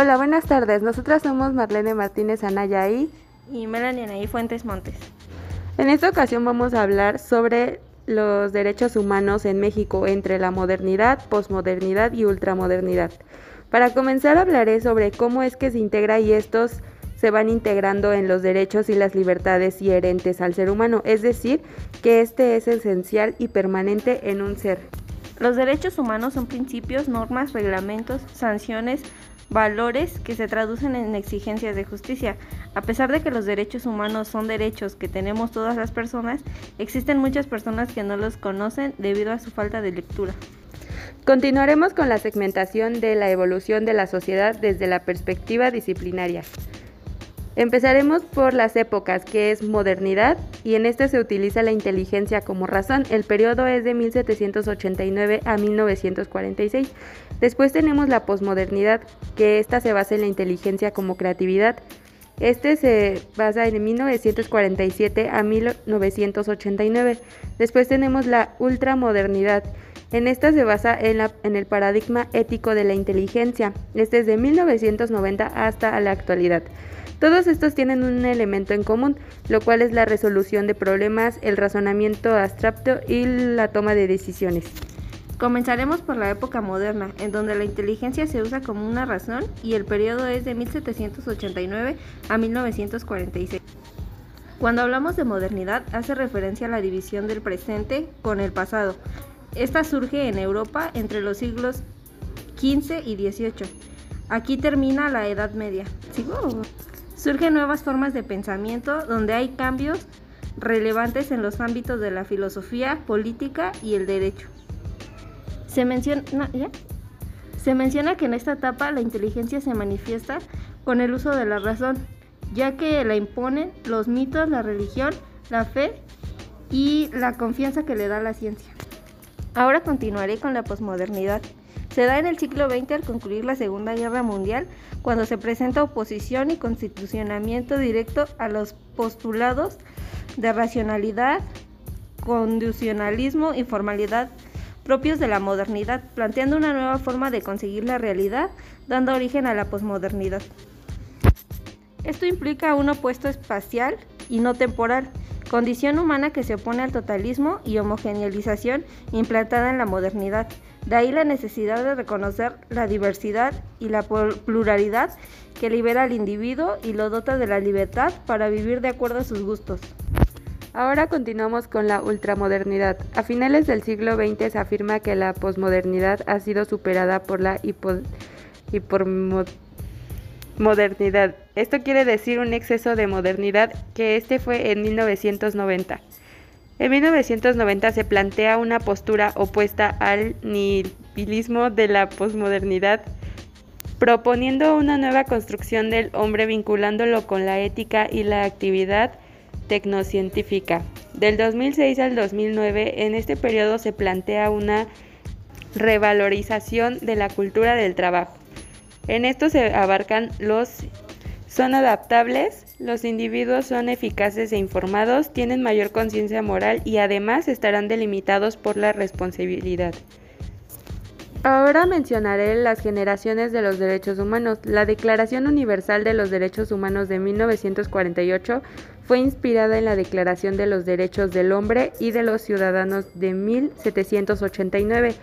Hola, buenas tardes. Nosotras somos Marlene Martínez Anaya y, y Melanie Anaí Fuentes Montes. En esta ocasión vamos a hablar sobre los derechos humanos en México entre la modernidad, posmodernidad y ultramodernidad. Para comenzar hablaré sobre cómo es que se integra y estos se van integrando en los derechos y las libertades inherentes al ser humano, es decir, que este es esencial y permanente en un ser. Los derechos humanos son principios, normas, reglamentos, sanciones, valores que se traducen en exigencias de justicia. A pesar de que los derechos humanos son derechos que tenemos todas las personas, existen muchas personas que no los conocen debido a su falta de lectura. Continuaremos con la segmentación de la evolución de la sociedad desde la perspectiva disciplinaria. Empezaremos por las épocas, que es modernidad, y en este se utiliza la inteligencia como razón. El periodo es de 1789 a 1946. Después tenemos la posmodernidad, que esta se basa en la inteligencia como creatividad. Este se basa en 1947 a 1989. Después tenemos la ultramodernidad. En esta se basa en, la, en, el paradigma ético de la inteligencia. Este es de 1990 hasta la actualidad. Todos estos tienen un elemento en común, lo cual es la resolución de problemas, el razonamiento abstracto y la toma de decisiones. Comenzaremos por la época moderna, en donde la inteligencia se usa como una razón y el periodo es de 1789 a 1946. Cuando hablamos de modernidad, hace referencia a la división del presente con el pasado. Esta surge en Europa entre los siglos XV y XVIII. Aquí termina la Edad Media. ¿Sigo? Surgen nuevas formas de pensamiento donde hay cambios relevantes en los ámbitos de la filosofía, política y el derecho. Se menciona, que en esta etapa la inteligencia se manifiesta con el uso de la razón, ya que la imponen los mitos, la religión, la fe y la confianza que le da la ciencia. Ahora continuaré con la posmodernidad. Se da en el siglo XX al concluir la Segunda Guerra Mundial, cuando se presenta oposición y constitucionamiento directo a los postulados de racionalidad, condicionalismo y formalidad propios de la modernidad, planteando una nueva forma de conseguir la realidad, dando origen a la posmodernidad. Esto implica un opuesto espacial y no temporal, condición humana que se opone al totalismo y homogeneización implantada en la modernidad. De ahí la necesidad de reconocer la diversidad y la pluralidad que libera al individuo y lo dota de la libertad para vivir de acuerdo a sus gustos. Ahora continuamos con la ultramodernidad. A finales del siglo XX se afirma que la posmodernidad ha sido superada por la hipermodernidad. Esto quiere decir un exceso de modernidad que este fue en 1990. En 1990 se plantea una postura opuesta al nihilismo de la posmodernidad, proponiendo una nueva construcción del hombre vinculándolo con la ética y la actividad tecnocientífica. Del 2006 al 2009, en este periodo se plantea una revalorización de la cultura del trabajo. En esto se abarcan los son adaptables, los individuos son eficaces e informados, tienen mayor conciencia moral y además estarán delimitados por la responsabilidad. Ahora mencionaré las generaciones de los derechos humanos. La Declaración Universal de los Derechos Humanos de 1948 fue inspirada en la Declaración de los Derechos del Hombre y de los Ciudadanos de 1789.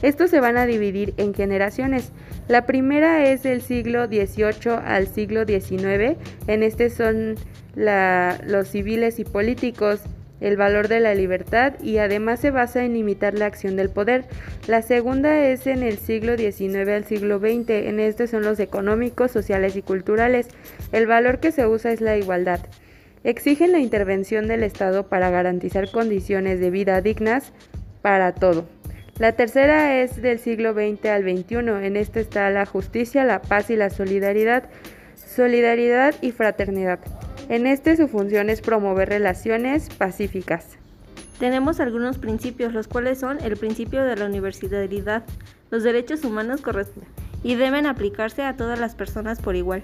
Estos se van a dividir en generaciones. La primera es del siglo XVIII al siglo XIX. En este son los civiles y políticos el valor de la libertad y además se basa en imitar la acción del poder. La segunda es en el siglo XIX al siglo XX, en este son los económicos, sociales y culturales. El valor que se usa es la igualdad. Exigen la intervención del Estado para garantizar condiciones de vida dignas para todo. La tercera es del siglo XX al XXI, en este está la justicia, la paz y la solidaridad, solidaridad y fraternidad. En este su función es promover relaciones pacíficas. Tenemos algunos principios, los cuales son el principio de la universalidad, los derechos humanos corresponden y deben aplicarse a todas las personas por igual.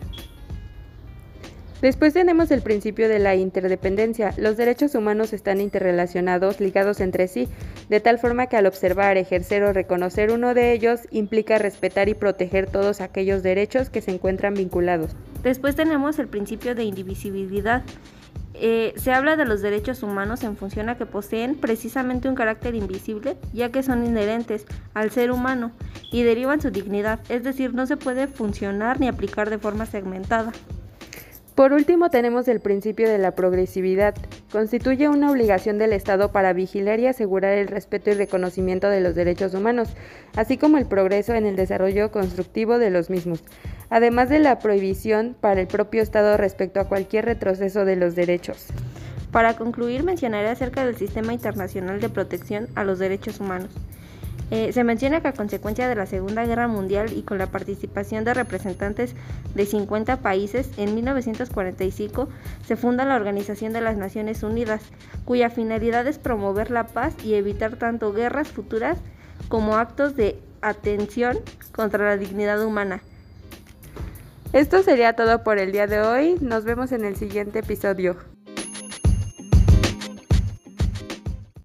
Después tenemos el principio de la interdependencia. Los derechos humanos están interrelacionados, ligados entre sí, de tal forma que al observar, ejercer o reconocer uno de ellos implica respetar y proteger todos aquellos derechos que se encuentran vinculados. Después tenemos el principio de indivisibilidad. Eh, se habla de los derechos humanos en función a que poseen precisamente un carácter invisible, ya que son inherentes al ser humano y derivan su dignidad, es decir, no se puede funcionar ni aplicar de forma segmentada. Por último, tenemos el principio de la progresividad. Constituye una obligación del Estado para vigilar y asegurar el respeto y reconocimiento de los derechos humanos, así como el progreso en el desarrollo constructivo de los mismos, además de la prohibición para el propio Estado respecto a cualquier retroceso de los derechos. Para concluir, mencionaré acerca del Sistema Internacional de Protección a los Derechos Humanos. Eh, se menciona que a consecuencia de la Segunda Guerra Mundial y con la participación de representantes de 50 países, en 1945 se funda la Organización de las Naciones Unidas, cuya finalidad es promover la paz y evitar tanto guerras futuras como actos de atención contra la dignidad humana. Esto sería todo por el día de hoy. Nos vemos en el siguiente episodio.